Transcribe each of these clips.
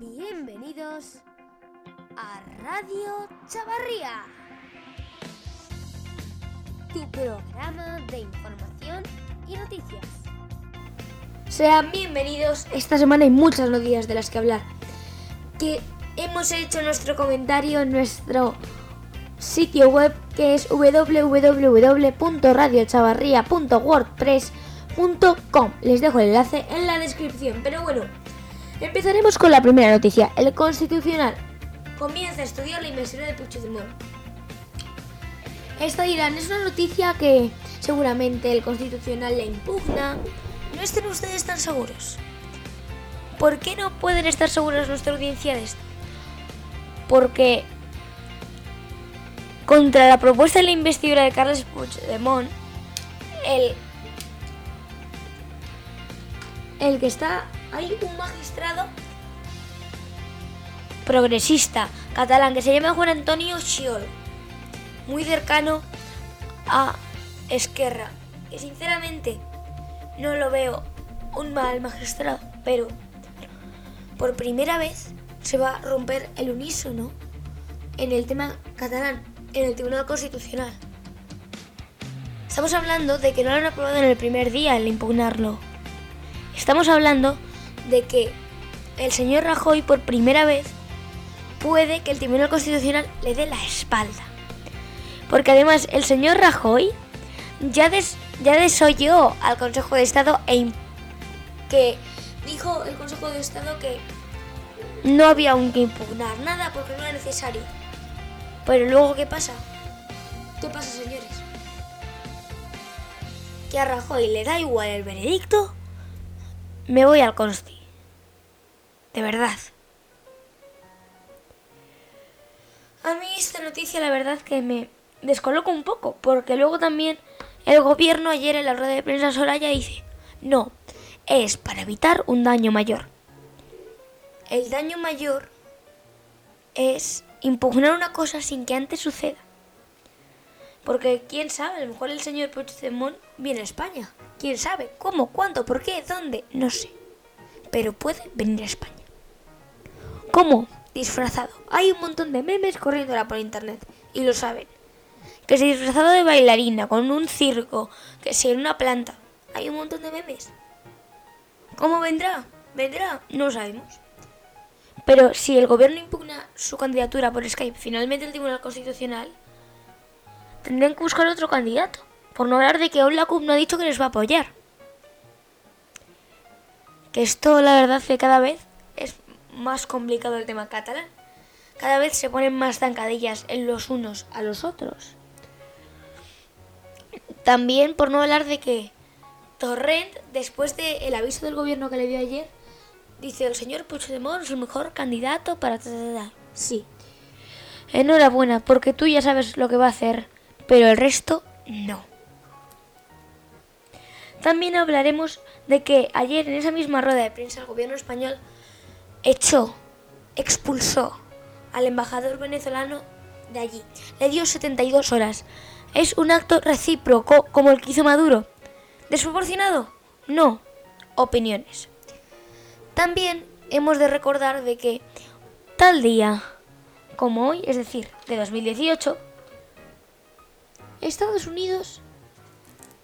Bienvenidos a Radio Chavarría, tu programa de información y noticias. Sean bienvenidos. Esta semana hay muchas noticias de las que hablar. Que hemos hecho nuestro comentario en nuestro sitio web que es www.radiochavarría.wordpress.com. Les dejo el enlace en la descripción. Pero bueno, empezaremos con la primera noticia. El Constitucional comienza a estudiar la investidura de Puigdemont. Esta dirán, es una noticia que seguramente el Constitucional le impugna. No estén ustedes tan seguros. ¿Por qué no pueden estar seguros nuestra audiencia de esto? Porque contra la propuesta de la investidura de Carles Puigdemont, el, el que está, hay un magistrado progresista catalán que se llama Juan Antonio Schiol, muy cercano a Esquerra, que sinceramente no lo veo un mal magistrado, pero por primera vez se va a romper el unísono en el tema catalán, en el Tribunal Constitucional. Estamos hablando de que no lo han aprobado en el primer día el impugnarlo. Estamos hablando de que el señor Rajoy por primera vez puede que el Tribunal Constitucional le dé la espalda. Porque además el señor Rajoy ya, des, ya desoyó al Consejo de Estado e que dijo el Consejo de Estado que no había aún que impugnar nada porque no era necesario. Pero luego, ¿qué pasa? ¿Qué pasa, señores? Que a Rajoy le da igual el veredicto. Me voy al consti. De verdad. A mí esta noticia la verdad que me descoloca un poco, porque luego también el gobierno ayer en la rueda de prensa Soraya dice, no, es para evitar un daño mayor. El daño mayor es impugnar una cosa sin que antes suceda. Porque quién sabe, a lo mejor el señor Puigdemont viene a España. ¿Quién sabe? ¿Cómo? ¿Cuándo? ¿Por qué? ¿Dónde? No sé. Pero puede venir a España. ¿Cómo? Disfrazado. Hay un montón de memes corriendo por internet. Y lo saben. Que se disfrazado de bailarina, con un circo, que si en una planta. Hay un montón de memes. ¿Cómo vendrá? ¿Vendrá? No sabemos. Pero si el gobierno impugna su candidatura por Skype, finalmente el Tribunal Constitucional, tendrían que buscar otro candidato. Por no hablar de que aún la CUP no ha dicho que les va a apoyar. Que esto, la verdad, que cada vez más complicado el tema catalán. Cada vez se ponen más zancadillas en los unos a los otros. También por no hablar de que Torrent, después del aviso del gobierno que le dio ayer, dice el señor Puigdemont es el mejor candidato para... Sí. Enhorabuena, porque tú ya sabes lo que va a hacer, pero el resto no. También hablaremos de que ayer en esa misma rueda de prensa el gobierno español echó, expulsó al embajador venezolano de allí. Le dio 72 horas. Es un acto recíproco como el que hizo Maduro. ¿Desproporcionado? No. Opiniones. También hemos de recordar de que tal día como hoy, es decir, de 2018, Estados Unidos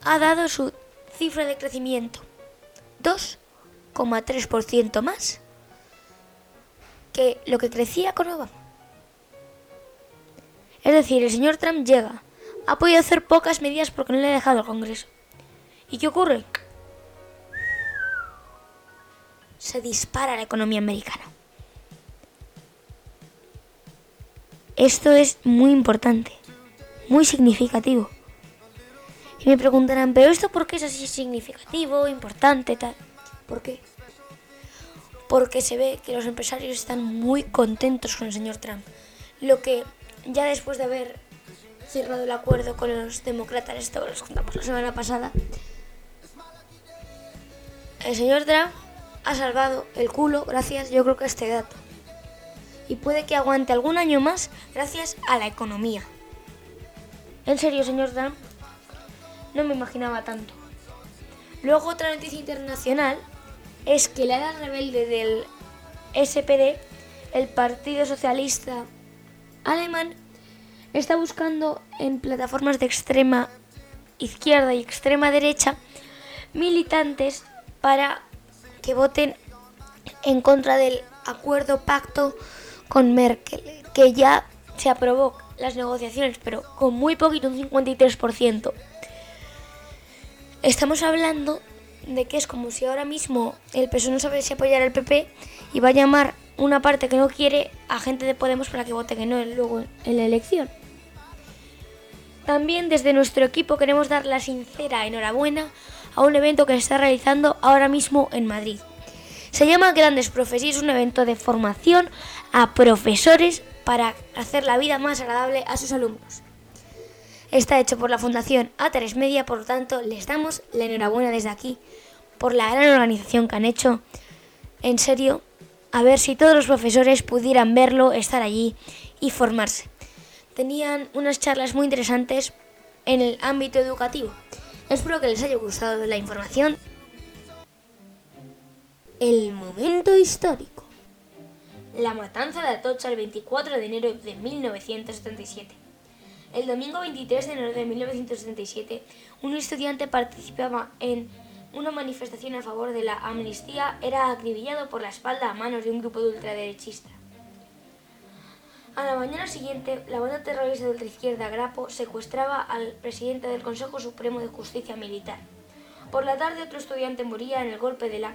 ha dado su cifra de crecimiento 2,3% más que lo que crecía con Obama. Es decir, el señor Trump llega, ha podido hacer pocas medidas porque no le ha dejado el Congreso. ¿Y qué ocurre? Se dispara la economía americana. Esto es muy importante, muy significativo. Y me preguntarán, ¿pero esto por qué es así significativo, importante, tal? ¿Por qué? Porque se ve que los empresarios están muy contentos con el señor Trump. Lo que ya después de haber cerrado el acuerdo con los demócratas, esto lo contamos la semana pasada, el señor Trump ha salvado el culo gracias, yo creo que a este dato. Y puede que aguante algún año más gracias a la economía. En serio, señor Trump, no me imaginaba tanto. Luego otra noticia internacional es que la edad rebelde del SPD, el Partido Socialista Alemán, está buscando en plataformas de extrema izquierda y extrema derecha militantes para que voten en contra del acuerdo pacto con Merkel, que ya se aprobó las negociaciones, pero con muy poquito, un 53%. Estamos hablando de que es como si ahora mismo el PSOE no sabe si apoyar al PP y va a llamar una parte que no quiere a gente de Podemos para que vote que no luego en la elección. También desde nuestro equipo queremos dar la sincera enhorabuena a un evento que se está realizando ahora mismo en Madrid. Se llama Grandes Profes y es un evento de formación a profesores para hacer la vida más agradable a sus alumnos. Está hecho por la Fundación A3 Media, por lo tanto les damos la enhorabuena desde aquí por la gran organización que han hecho. En serio, a ver si todos los profesores pudieran verlo, estar allí y formarse. Tenían unas charlas muy interesantes en el ámbito educativo. Espero que les haya gustado la información. El momento histórico. La matanza de Atocha el 24 de enero de 1977. El domingo 23 de enero de 1977, un estudiante participaba en una manifestación a favor de la amnistía. Era acribillado por la espalda a manos de un grupo de ultraderechistas. A la mañana siguiente, la banda terrorista de ultraizquierda Grapo secuestraba al presidente del Consejo Supremo de Justicia Militar. Por la tarde, otro estudiante moría en el golpe de la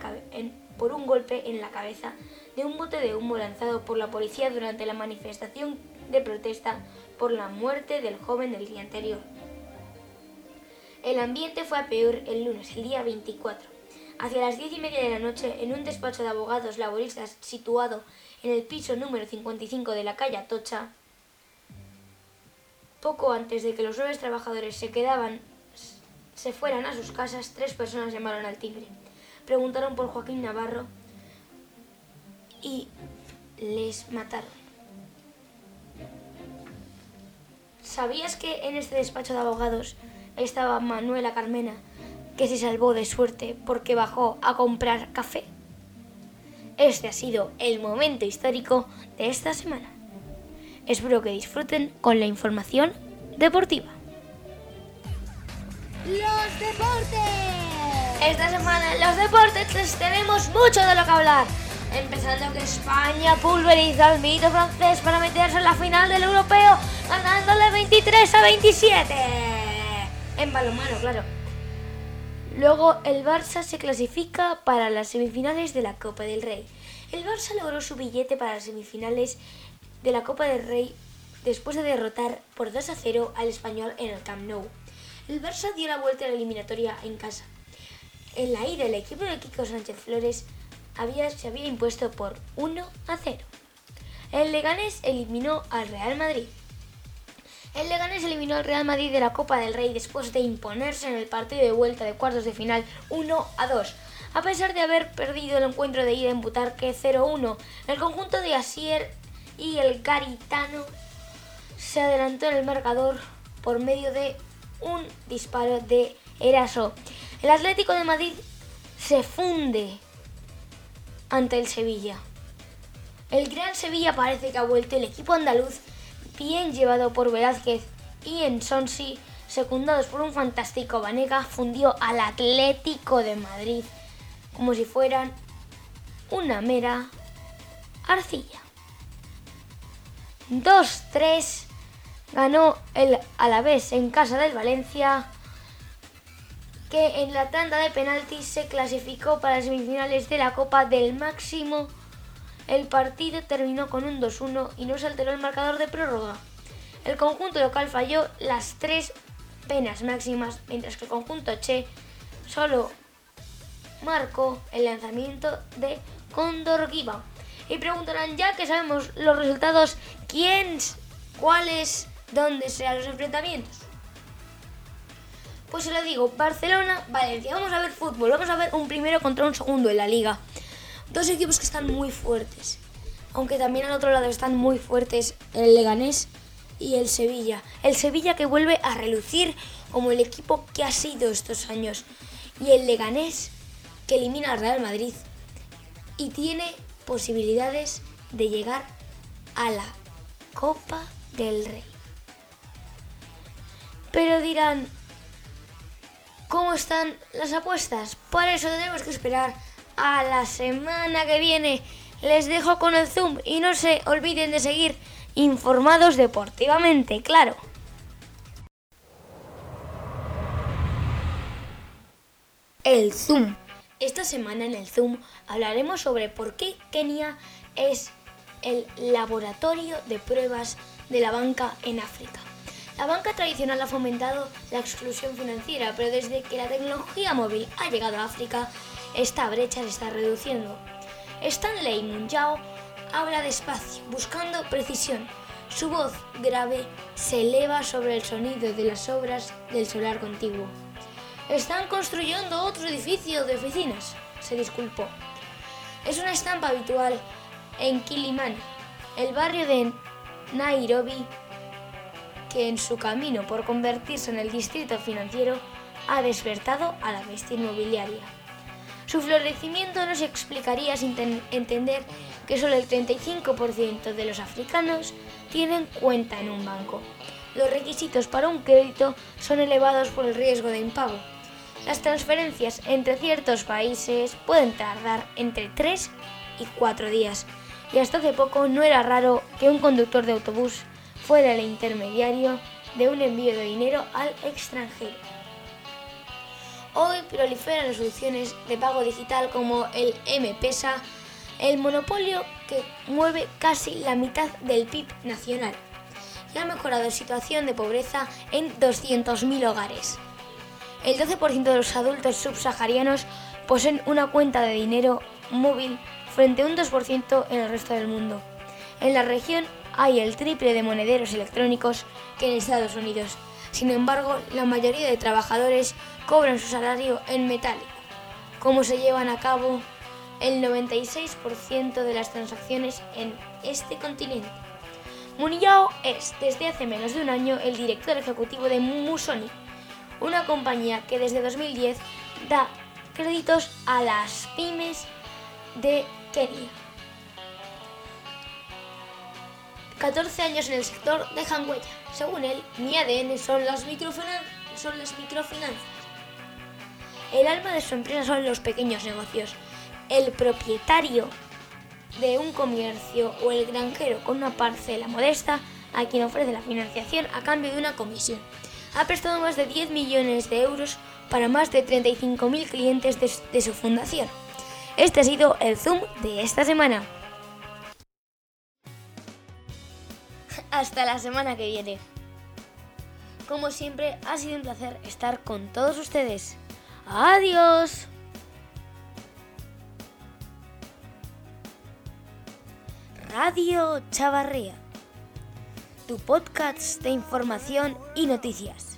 por un golpe en la cabeza de un bote de humo lanzado por la policía durante la manifestación de protesta por la muerte del joven del día anterior. El ambiente fue a peor el lunes, el día 24. Hacia las diez y media de la noche, en un despacho de abogados laboristas situado en el piso número 55 de la calle Atocha, poco antes de que los nueve trabajadores se quedaban se fueran a sus casas, tres personas llamaron al timbre preguntaron por Joaquín Navarro y les mataron. ¿Sabías que en este despacho de abogados estaba Manuela Carmena, que se salvó de suerte porque bajó a comprar café? Este ha sido el momento histórico de esta semana. Espero que disfruten con la información deportiva. Los deportes. Esta semana en los deportes tenemos mucho de lo que hablar. Empezando que España pulveriza al mito francés para meterse en la final del europeo, ganándole 23 a 27. En balonmano, claro. Luego el Barça se clasifica para las semifinales de la Copa del Rey. El Barça logró su billete para las semifinales de la Copa del Rey después de derrotar por 2 a 0 al español en el Camp Nou. El Barça dio la vuelta a la eliminatoria en casa en la ida, el equipo de Kiko Sánchez Flores había, se había impuesto por 1 a 0. El Leganés eliminó al Real Madrid. El Leganés eliminó al Real Madrid de la Copa del Rey después de imponerse en el partido de vuelta de cuartos de final 1 a 2. A pesar de haber perdido el encuentro de ida en Butarque 0-1, el conjunto de Asier y el Garitano se adelantó en el marcador por medio de un disparo de Eraso. El Atlético de Madrid se funde ante el Sevilla. El Gran Sevilla parece que ha vuelto el equipo andaluz, bien llevado por Velázquez y en Sonsi, secundados por un fantástico Vanega, fundió al Atlético de Madrid como si fueran una mera arcilla. 2-3 ganó el Alavés en casa del Valencia que en la tanda de penaltis se clasificó para las semifinales de la Copa del Máximo. El partido terminó con un 2-1 y no se alteró el marcador de prórroga. El conjunto local falló las tres penas máximas, mientras que el conjunto Che solo marcó el lanzamiento de Condor Giva. Y preguntarán, ya que sabemos los resultados, ¿quién, cuáles, dónde serán los enfrentamientos? Pues se lo digo, Barcelona, Valencia. Vamos a ver fútbol, vamos a ver un primero contra un segundo en la liga. Dos equipos que están muy fuertes. Aunque también al otro lado están muy fuertes el Leganés y el Sevilla. El Sevilla que vuelve a relucir como el equipo que ha sido estos años. Y el Leganés que elimina al Real Madrid. Y tiene posibilidades de llegar a la Copa del Rey. Pero dirán, ¿cómo están las apuestas? Por eso tenemos que esperar a la semana que viene. Les dejo con el Zoom y no se olviden de seguir informados deportivamente, claro. El Zoom. Esta semana en el Zoom hablaremos sobre por qué Kenia es el laboratorio de pruebas de la banca en África. La banca tradicional ha fomentado la exclusión financiera, pero desde que la tecnología móvil ha llegado a África, esta brecha se está reduciendo. Stanley Munjao habla despacio, buscando precisión. Su voz grave se eleva sobre el sonido de las obras del solar contiguo. Están construyendo otro edificio de oficinas, se disculpó. Es una estampa habitual en Kilimani, el barrio de Nairobi, que en su camino por convertirse en el distrito financiero ha despertado a la bestia inmobiliaria. Su florecimiento no se explicaría sin entender que solo el 35% de los africanos tienen cuenta en un banco. Los requisitos para un crédito son elevados por el riesgo de impago. Las transferencias entre ciertos países pueden tardar entre 3 y 4 días, y hasta hace poco no era raro que un conductor de autobús fuera el intermediario de un envío de dinero al extranjero. Hoy proliferan las soluciones de pago digital como el M-Pesa, el monopolio que mueve casi la mitad del PIB nacional y ha mejorado la situación de pobreza en 200.000 hogares. El 12% de los adultos subsaharianos poseen una cuenta de dinero móvil frente a un 2% en el resto del mundo. En la región hay el triple de monederos electrónicos que en Estados Unidos. Sin embargo, la mayoría de trabajadores cobran su salario en metálico. ¿Cómo se llevan a cabo el 96% de las transacciones en este continente? Muniao es, desde hace menos de un año, el director ejecutivo de Musoni, una compañía que desde 2010 da créditos a las pymes de Kenia. 14 años en el sector dejan huella. Según él, mi ADN son las, son las microfinanzas. El alma de su empresa son los pequeños negocios. El propietario de un comercio o el granjero con una parcela modesta a quien ofrece la financiación a cambio de una comisión ha prestado más de 10 millones de euros para más de 35.000 clientes de, su fundación. Este ha sido el Zoom de esta semana. Hasta la semana que viene. Como siempre, ha sido un placer estar con todos ustedes. Adiós. Radio Chavarría tu podcast de información y noticias.